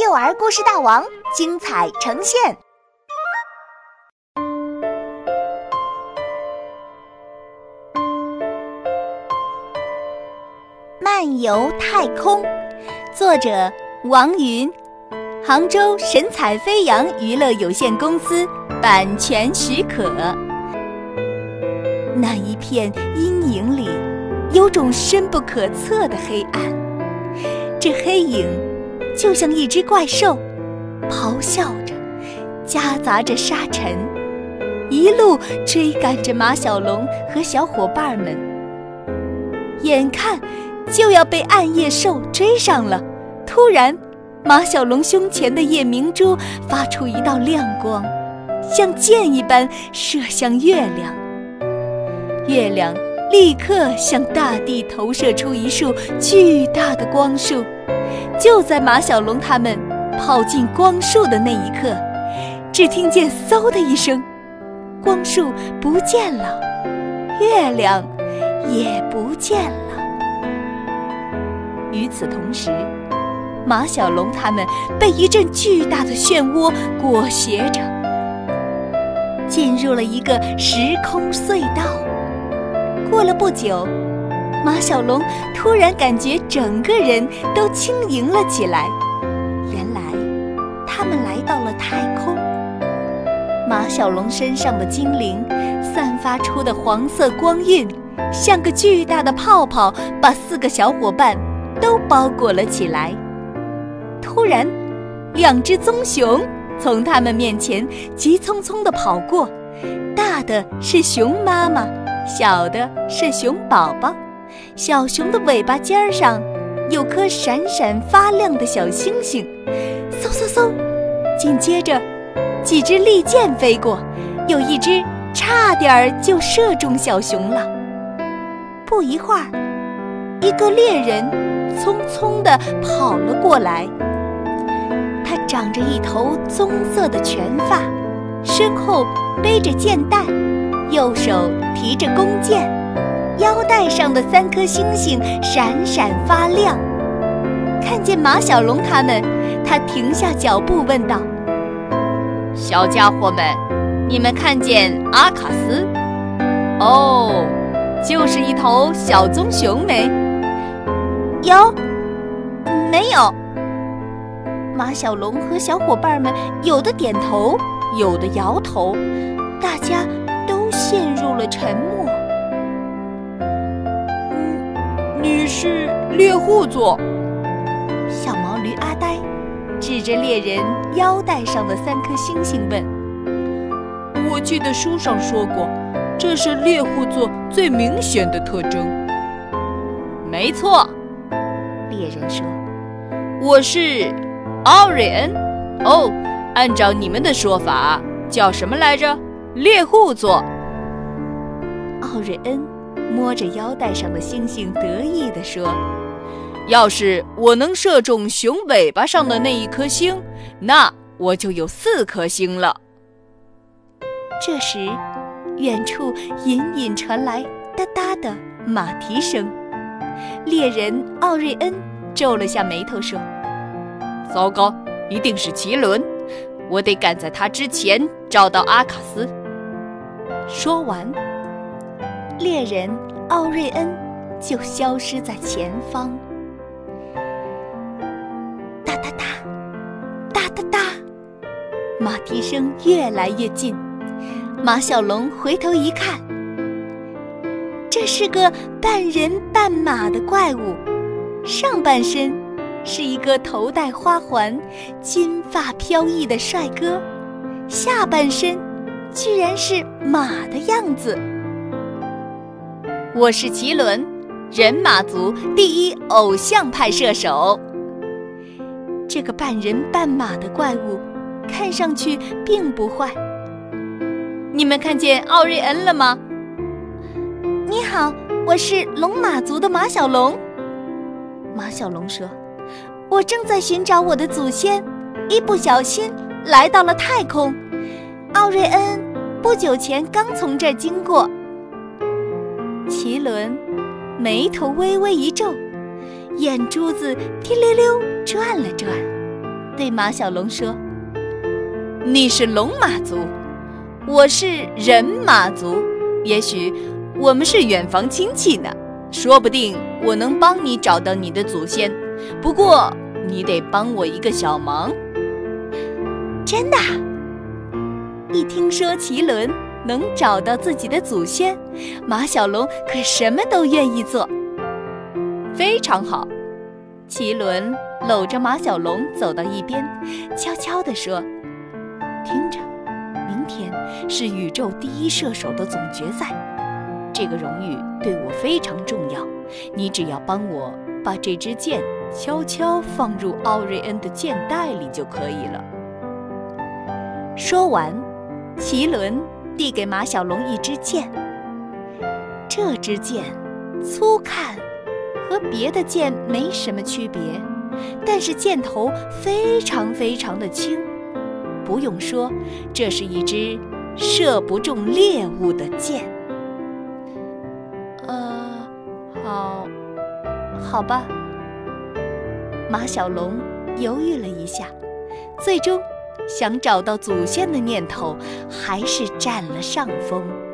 幼儿故事大王精彩呈现，《漫游太空》作者王云，杭州神采飞扬娱乐有限公司版权许可。那一片阴影里，有种深不可测的黑暗，这黑影。就像一只怪兽，咆哮着，夹杂着沙尘，一路追赶着马小龙和小伙伴们。眼看就要被暗夜兽追上了，突然，马小龙胸前的夜明珠发出一道亮光，像箭一般射向月亮。月亮立刻向大地投射出一束巨大的光束。就在马小龙他们跑进光束的那一刻，只听见“嗖”的一声，光束不见了，月亮也不见了。与此同时，马小龙他们被一阵巨大的漩涡裹挟着，进入了一个时空隧道。过了不久。马小龙突然感觉整个人都轻盈了起来。原来，他们来到了太空。马小龙身上的精灵散发出的黄色光晕，像个巨大的泡泡，把四个小伙伴都包裹了起来。突然，两只棕熊从他们面前急匆匆地跑过，大的是熊妈妈，小的是熊宝宝。小熊的尾巴尖儿上有颗闪闪发亮的小星星，嗖嗖嗖！紧接着，几支利箭飞过，有一只差点儿就射中小熊了。不一会儿，一个猎人匆匆地跑了过来，他长着一头棕色的全发，身后背着箭袋，右手提着弓箭。腰带上的三颗星星闪闪发亮。看见马小龙他们，他停下脚步问道：“小家伙们，你们看见阿卡斯？哦，就是一头小棕熊没？有？没有？”马小龙和小伙伴们有的点头，有的摇头，大家都陷入了沉默。你是猎户座。小毛驴阿呆指着猎人腰带上的三颗星星问：“我记得书上说过，这是猎户座最明显的特征。”没错，猎人说：“我是奥瑞恩。哦，按照你们的说法，叫什么来着？猎户座。”奥瑞恩。摸着腰带上的星星，得意地说：“要是我能射中熊尾巴上的那一颗星，那我就有四颗星了。”这时，远处隐隐传来哒哒的马蹄声。猎人奥瑞恩皱了下眉头说：“糟糕，一定是奇伦，我得赶在他之前找到阿卡斯。”说完。猎人奥瑞恩就消失在前方。哒哒哒，哒哒哒，马蹄声越来越近。马小龙回头一看，这是个半人半马的怪物，上半身是一个头戴花环、金发飘逸的帅哥，下半身居然是马的样子。我是奇伦，人马族第一偶像派射手。这个半人半马的怪物，看上去并不坏。你们看见奥瑞恩了吗？你好，我是龙马族的马小龙。马小龙说：“我正在寻找我的祖先，一不小心来到了太空。奥瑞恩不久前刚从这儿经过。”奇伦眉头微微一皱，眼珠子滴溜溜转了转，对马小龙说：“你是龙马族，我是人马族，也许我们是远房亲戚呢。说不定我能帮你找到你的祖先，不过你得帮我一个小忙。”真的？一听说奇伦能找到自己的祖先，马小龙可什么都愿意做。非常好，奇伦。搂着马小龙走到一边，悄悄地说：“听着，明天是宇宙第一射手的总决赛，这个荣誉对我非常重要。你只要帮我把这支箭悄悄放入奥瑞恩的箭袋里就可以了。”说完，奇伦递给马小龙一支箭。这支箭粗看和别的箭没什么区别。但是箭头非常非常的轻，不用说，这是一支射不中猎物的箭。呃，好，好吧。马小龙犹豫了一下，最终想找到祖先的念头还是占了上风。